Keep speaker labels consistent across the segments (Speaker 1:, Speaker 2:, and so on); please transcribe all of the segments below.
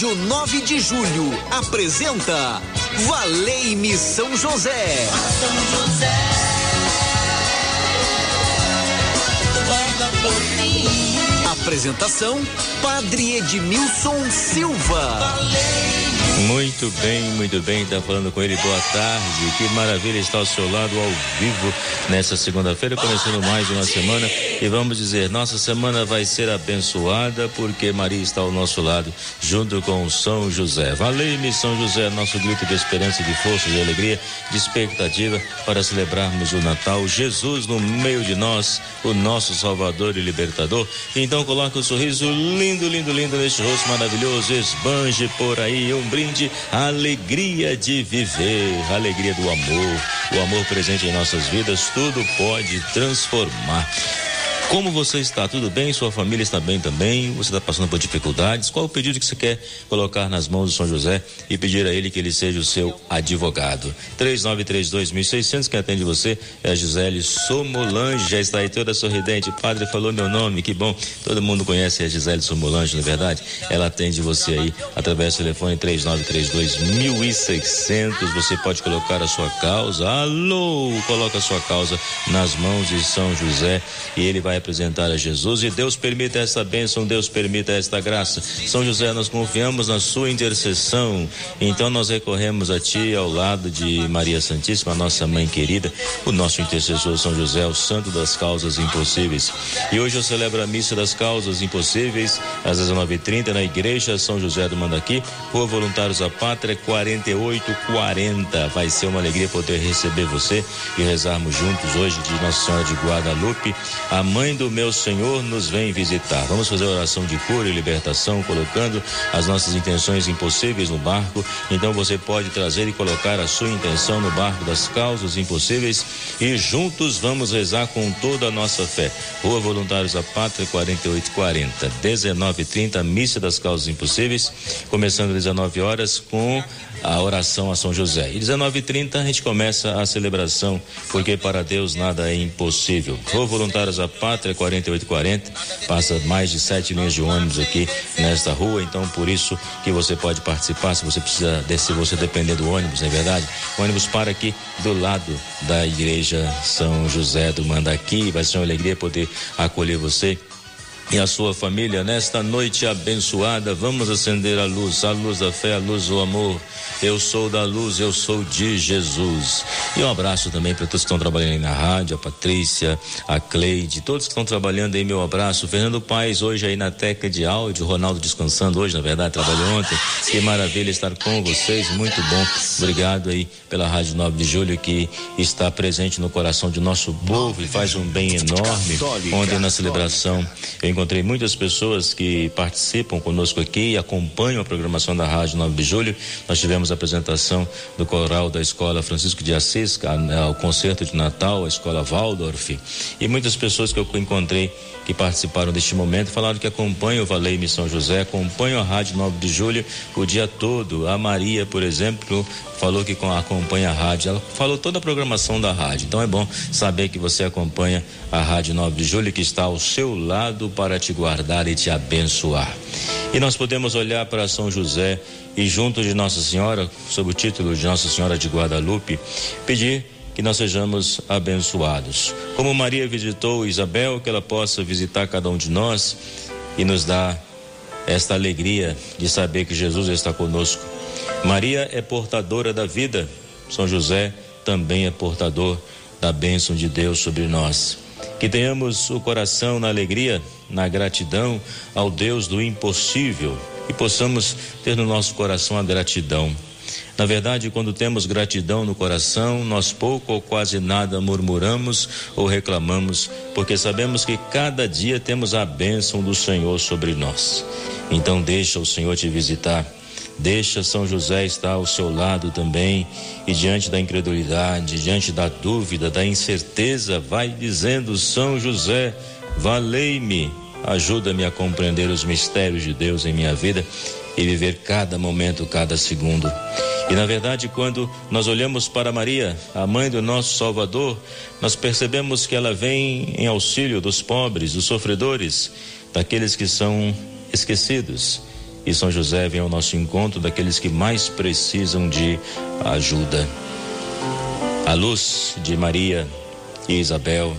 Speaker 1: Rádio 9 de Julho apresenta Valeime São José. São José. Apresentação Padre Edmilson Silva.
Speaker 2: Muito bem, muito bem, tá falando com ele, boa tarde, que maravilha estar ao seu lado ao vivo nessa segunda-feira, começando mais uma semana e vamos dizer, nossa semana vai ser abençoada porque Maria está ao nosso lado, junto com São José. Valeu-me São José, nosso grito de esperança, de força, de alegria, de expectativa para celebrarmos o Natal, Jesus no meio de nós, o nosso Salvador e Libertador. Então coloque um sorriso lindo, lindo, lindo neste rosto maravilhoso, esbanje por aí um brinde brinde a alegria de viver, a alegria do amor, o amor presente em nossas vidas, tudo pode transformar. Como você está? Tudo bem? Sua família está bem também? Você está passando por dificuldades? Qual o pedido que você quer colocar nas mãos do São José e pedir a ele que ele seja o seu advogado? 3932.600, quem atende você é a Gisele Somolange, já está aí toda sorridente. Padre falou meu nome, que bom. Todo mundo conhece a Gisele Somolange, não é verdade? Ela atende você aí através do telefone 3932.600. Você pode colocar a sua causa. Alô! Coloca a sua causa nas mãos de São José e ele vai apresentar a Jesus e Deus permita esta bênção, Deus permita esta graça. São José, nós confiamos na sua intercessão, então nós recorremos a Ti ao lado de Maria Santíssima, nossa mãe querida, o nosso intercessor São José, o santo das causas impossíveis. E hoje eu celebro a missa das causas impossíveis, às 19h30, na igreja São José do Mandaqui, Rua Voluntários da Pátria, 4840. Vai ser uma alegria poder receber você e rezarmos juntos hoje de Nossa Senhora de Guadalupe, a mãe mãe do meu Senhor nos vem visitar. Vamos fazer oração de cura e libertação, colocando as nossas intenções impossíveis no barco. Então você pode trazer e colocar a sua intenção no barco das causas impossíveis e juntos vamos rezar com toda a nossa fé. Rua Voluntários da Pátria 4840, 19:30, missa das causas impossíveis, começando às 19 horas com a oração a São José. E 19:30 a gente começa a celebração, porque para Deus nada é impossível. Rua Voluntários da Pátria Pátria 4840. Passa mais de sete linhas de ônibus aqui nesta rua, então por isso que você pode participar. Se você precisa, se você depender do ônibus, não é verdade? O ônibus para aqui do lado da igreja São José do Mandaqui. Vai ser uma alegria poder acolher você e a sua família nesta noite abençoada. Vamos acender a luz, a luz da fé, a luz do amor. Eu sou da luz, eu sou de Jesus. E um abraço também para todos que estão trabalhando aí na rádio, a Patrícia, a Cleide, todos que estão trabalhando aí, meu abraço. Fernando Paes hoje aí na teca de áudio, Ronaldo descansando hoje, na verdade, trabalhou ontem. Que maravilha estar com vocês, muito bom. Obrigado aí pela Rádio 9 de Julho que está presente no coração de nosso povo e faz um bem enorme. Ontem na celebração eu encontrei muitas pessoas que participam conosco aqui e acompanham a programação da Rádio 9 de Julho. Nós tivemos a apresentação do coral da Escola Francisco de Assis, o concerto de Natal, a Escola Waldorf. E muitas pessoas que eu encontrei que participaram deste momento falaram que acompanham o Valeime São José, acompanham a Rádio 9 de Julho o dia todo. A Maria, por exemplo, falou que acompanha a rádio. Ela falou toda a programação da rádio. Então é bom saber que você acompanha a Rádio 9 de Julho, que está ao seu lado para te guardar e te abençoar. E nós podemos olhar para São José e, junto de Nossa Senhora, sob o título de Nossa Senhora de Guadalupe, pedir que nós sejamos abençoados. Como Maria visitou Isabel, que ela possa visitar cada um de nós e nos dar esta alegria de saber que Jesus está conosco. Maria é portadora da vida, São José também é portador da bênção de Deus sobre nós. Que tenhamos o coração na alegria, na gratidão ao Deus do impossível e possamos ter no nosso coração a gratidão. Na verdade, quando temos gratidão no coração, nós pouco ou quase nada murmuramos ou reclamamos, porque sabemos que cada dia temos a bênção do Senhor sobre nós. Então, deixa o Senhor te visitar Deixa São José estar ao seu lado também. E diante da incredulidade, diante da dúvida, da incerteza, vai dizendo: São José, valei-me, ajuda-me a compreender os mistérios de Deus em minha vida e viver cada momento, cada segundo. E na verdade, quando nós olhamos para Maria, a mãe do nosso Salvador, nós percebemos que ela vem em auxílio dos pobres, dos sofredores, daqueles que são esquecidos e São José vem ao nosso encontro daqueles que mais precisam de ajuda. A luz de Maria e Isabel,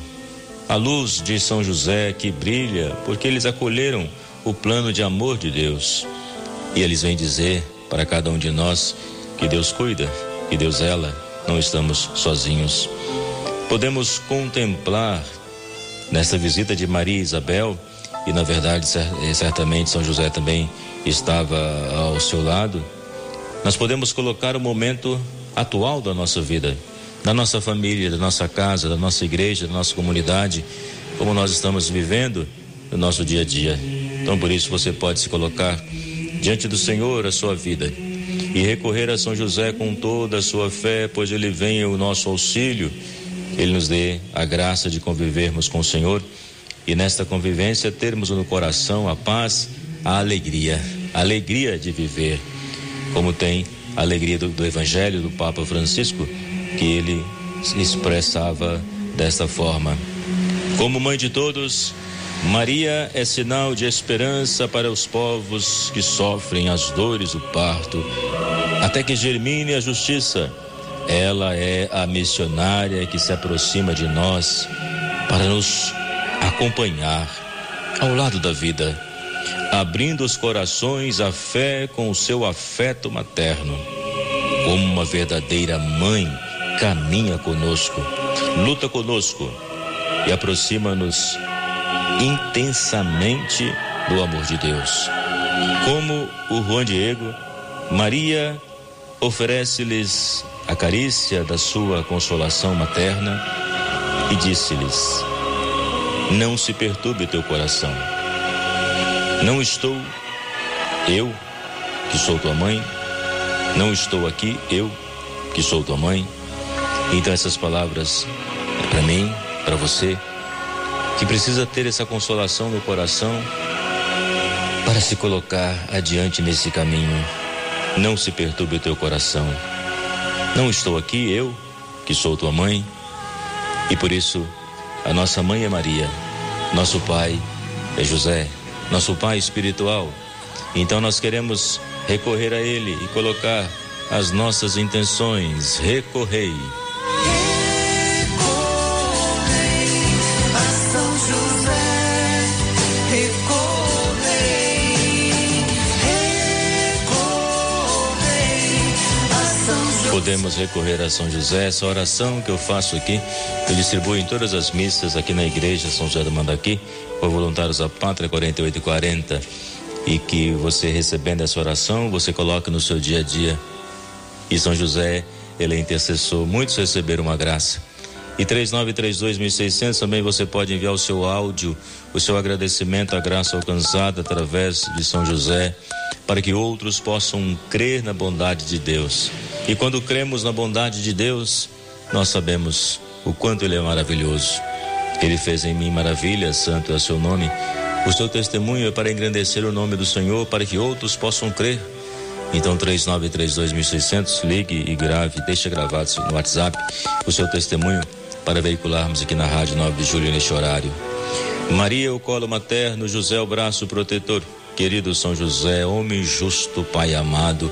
Speaker 2: a luz de São José que brilha porque eles acolheram o plano de amor de Deus. E eles vêm dizer para cada um de nós que Deus cuida, que Deus ela, não estamos sozinhos. Podemos contemplar nessa visita de Maria e Isabel, e na verdade certamente São José também estava ao seu lado, nós podemos colocar o momento atual da nossa vida, da nossa família, da nossa casa, da nossa igreja, da nossa comunidade, como nós estamos vivendo no nosso dia a dia. Então, por isso, você pode se colocar diante do Senhor a sua vida e recorrer a São José com toda a sua fé, pois ele vem o nosso auxílio. Ele nos dê a graça de convivermos com o Senhor e nesta convivência termos no coração a paz a alegria, a alegria de viver, como tem a alegria do, do Evangelho do Papa Francisco, que ele expressava desta forma. Como mãe de todos, Maria é sinal de esperança para os povos que sofrem as dores do parto, até que germine a justiça. Ela é a missionária que se aproxima de nós para nos acompanhar ao lado da vida abrindo os corações à fé com o seu afeto materno. Como uma verdadeira mãe, caminha conosco, luta conosco e aproxima-nos intensamente do amor de Deus. Como o Juan Diego, Maria oferece-lhes a carícia da sua consolação materna e disse-lhes: Não se perturbe teu coração não estou eu, que sou tua mãe, não estou aqui eu, que sou tua mãe. Então essas palavras é para mim, para você, que precisa ter essa consolação no coração para se colocar adiante nesse caminho. Não se perturbe o teu coração. Não estou aqui eu, que sou tua mãe, e por isso a nossa mãe é Maria, nosso pai é José nosso Pai espiritual. Então nós queremos recorrer a Ele e colocar as nossas intenções. Recorrei. Podemos recorrer a São José. Essa oração que eu faço aqui, eu distribuo em todas as missas aqui na igreja São José do Mandaqui, por voluntários da Pátria 4840. E que você recebendo essa oração, você coloca no seu dia a dia. E São José, ele é intercessor. Muitos receberam uma graça. E 3932.600 também você pode enviar o seu áudio, o seu agradecimento à graça alcançada através de São José, para que outros possam crer na bondade de Deus. E quando cremos na bondade de Deus, nós sabemos o quanto Ele é maravilhoso. Ele fez em mim maravilhas, santo é o seu nome. O seu testemunho é para engrandecer o nome do Senhor, para que outros possam crer. Então, 3932.600, ligue e grave, deixe gravado no WhatsApp o seu testemunho para veicularmos aqui na Rádio 9 de Julho neste horário. Maria, o colo materno, José, o braço protetor. Querido São José, homem justo, Pai amado,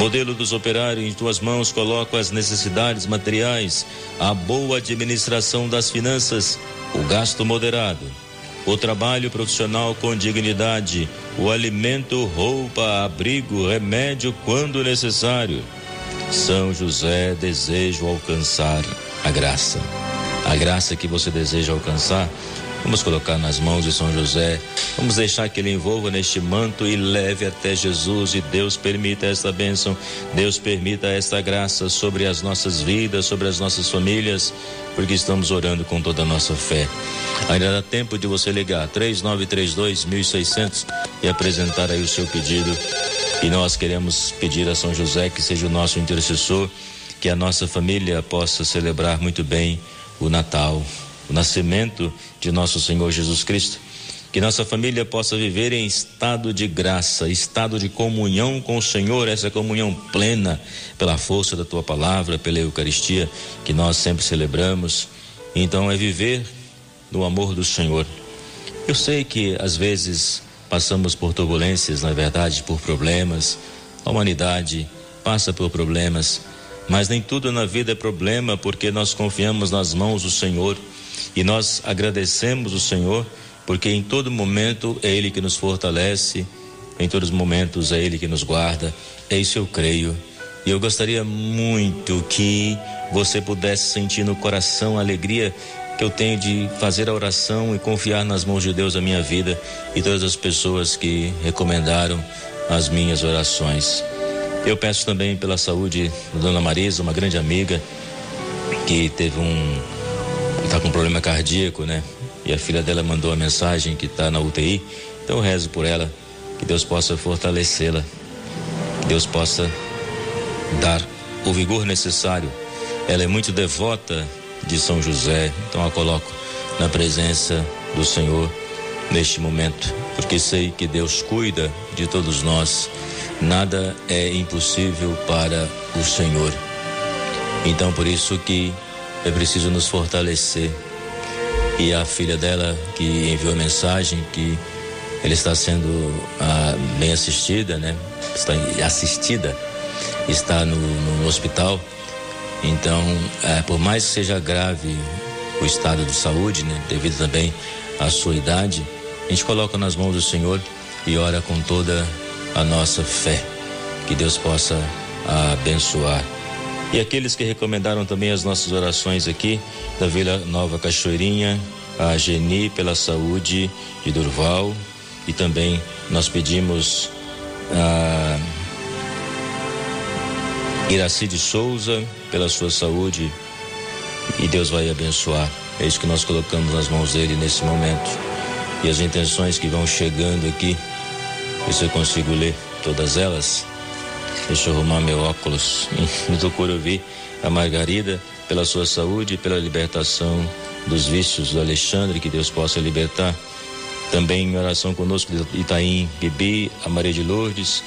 Speaker 2: Modelo dos operários, em tuas mãos coloco as necessidades materiais, a boa administração das finanças o gasto moderado, o trabalho profissional com dignidade, o alimento, roupa, abrigo, remédio quando necessário. São José desejo alcançar a graça. a graça que você deseja alcançar, Vamos colocar nas mãos de São José. Vamos deixar que ele envolva neste manto e leve até Jesus. E Deus permita esta bênção. Deus permita esta graça sobre as nossas vidas, sobre as nossas famílias, porque estamos orando com toda a nossa fé. Ainda dá tempo de você ligar 3932 1600 e apresentar aí o seu pedido. E nós queremos pedir a São José que seja o nosso intercessor, que a nossa família possa celebrar muito bem o Natal o nascimento de nosso Senhor Jesus Cristo. Que nossa família possa viver em estado de graça, estado de comunhão com o Senhor, essa comunhão plena pela força da tua palavra, pela Eucaristia que nós sempre celebramos. Então é viver no amor do Senhor. Eu sei que às vezes passamos por turbulências, na verdade, por problemas. A humanidade passa por problemas, mas nem tudo na vida é problema porque nós confiamos nas mãos do Senhor. E nós agradecemos o Senhor, porque em todo momento é Ele que nos fortalece, em todos os momentos é Ele que nos guarda. É isso eu creio. E eu gostaria muito que você pudesse sentir no coração a alegria que eu tenho de fazer a oração e confiar nas mãos de Deus a minha vida e todas as pessoas que recomendaram as minhas orações. Eu peço também pela saúde da Dona Marisa, uma grande amiga que teve um está com problema cardíaco, né? E a filha dela mandou a mensagem que está na UTI. Então eu rezo por ela, que Deus possa fortalecê-la, que Deus possa dar o vigor necessário. Ela é muito devota de São José, então a coloco na presença do Senhor neste momento, porque sei que Deus cuida de todos nós. Nada é impossível para o Senhor. Então por isso que é preciso nos fortalecer. E a filha dela que enviou a mensagem que ela está sendo ah, bem assistida, né? Está assistida, está no, no hospital. Então, é, por mais que seja grave o estado de saúde, né? Devido também à sua idade, a gente coloca nas mãos do Senhor e ora com toda a nossa fé. Que Deus possa abençoar e aqueles que recomendaram também as nossas orações aqui, da Vila Nova Cachoeirinha, a Geni pela saúde de Durval, e também nós pedimos a Iraci de Souza pela sua saúde, e Deus vai abençoar. É isso que nós colocamos nas mãos dele nesse momento. E as intenções que vão chegando aqui, se eu consigo ler todas elas. Deixa eu arrumar meu óculos. Me procuro ouvir a Margarida pela sua saúde e pela libertação dos vícios do Alexandre, que Deus possa libertar. Também em oração conosco, Itaim Bibi, a Maria de Lourdes,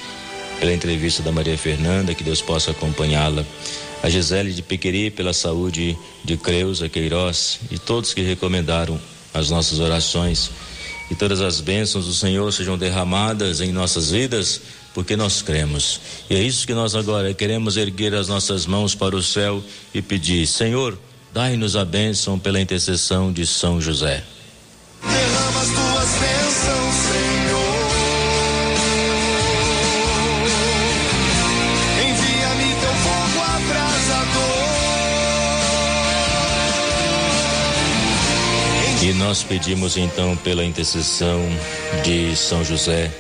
Speaker 2: pela entrevista da Maria Fernanda, que Deus possa acompanhá-la. A Gisele de Pequeri, pela saúde de Creuza Queiroz e todos que recomendaram as nossas orações. E todas as bênçãos do Senhor sejam derramadas em nossas vidas porque nós cremos. E é isso que nós agora queremos erguer as nossas mãos para o céu e pedir: Senhor, dai-nos a bênção pela intercessão de São José.
Speaker 3: Derrama as tuas bênçãos, Senhor. Envia-me teu fogo abrasador.
Speaker 2: E nós pedimos então pela intercessão de São José,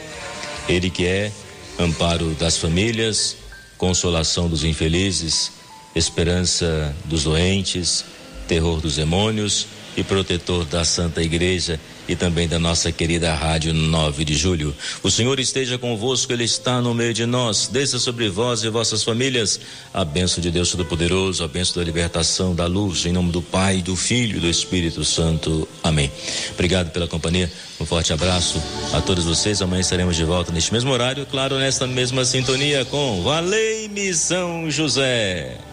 Speaker 2: ele que é amparo das famílias, consolação dos infelizes, esperança dos doentes, terror dos demônios e protetor da Santa Igreja e também da nossa querida Rádio 9 de Julho. O Senhor esteja convosco, Ele está no meio de nós. Desça sobre vós e vossas famílias a bênção de Deus Todo-Poderoso, a bênção da libertação, da luz, em nome do Pai, do Filho e do Espírito Santo. Amém. Obrigado pela companhia. Um forte abraço a todos vocês. Amanhã estaremos de volta neste mesmo horário, claro, nesta mesma sintonia com Valei-me São José.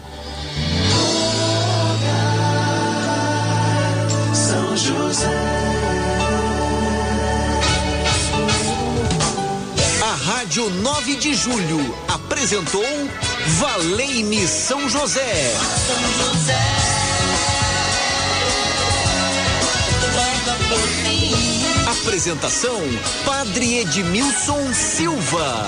Speaker 1: Rádio 9 de Julho apresentou Valei-me São José. Apresentação Padre Edmilson Silva.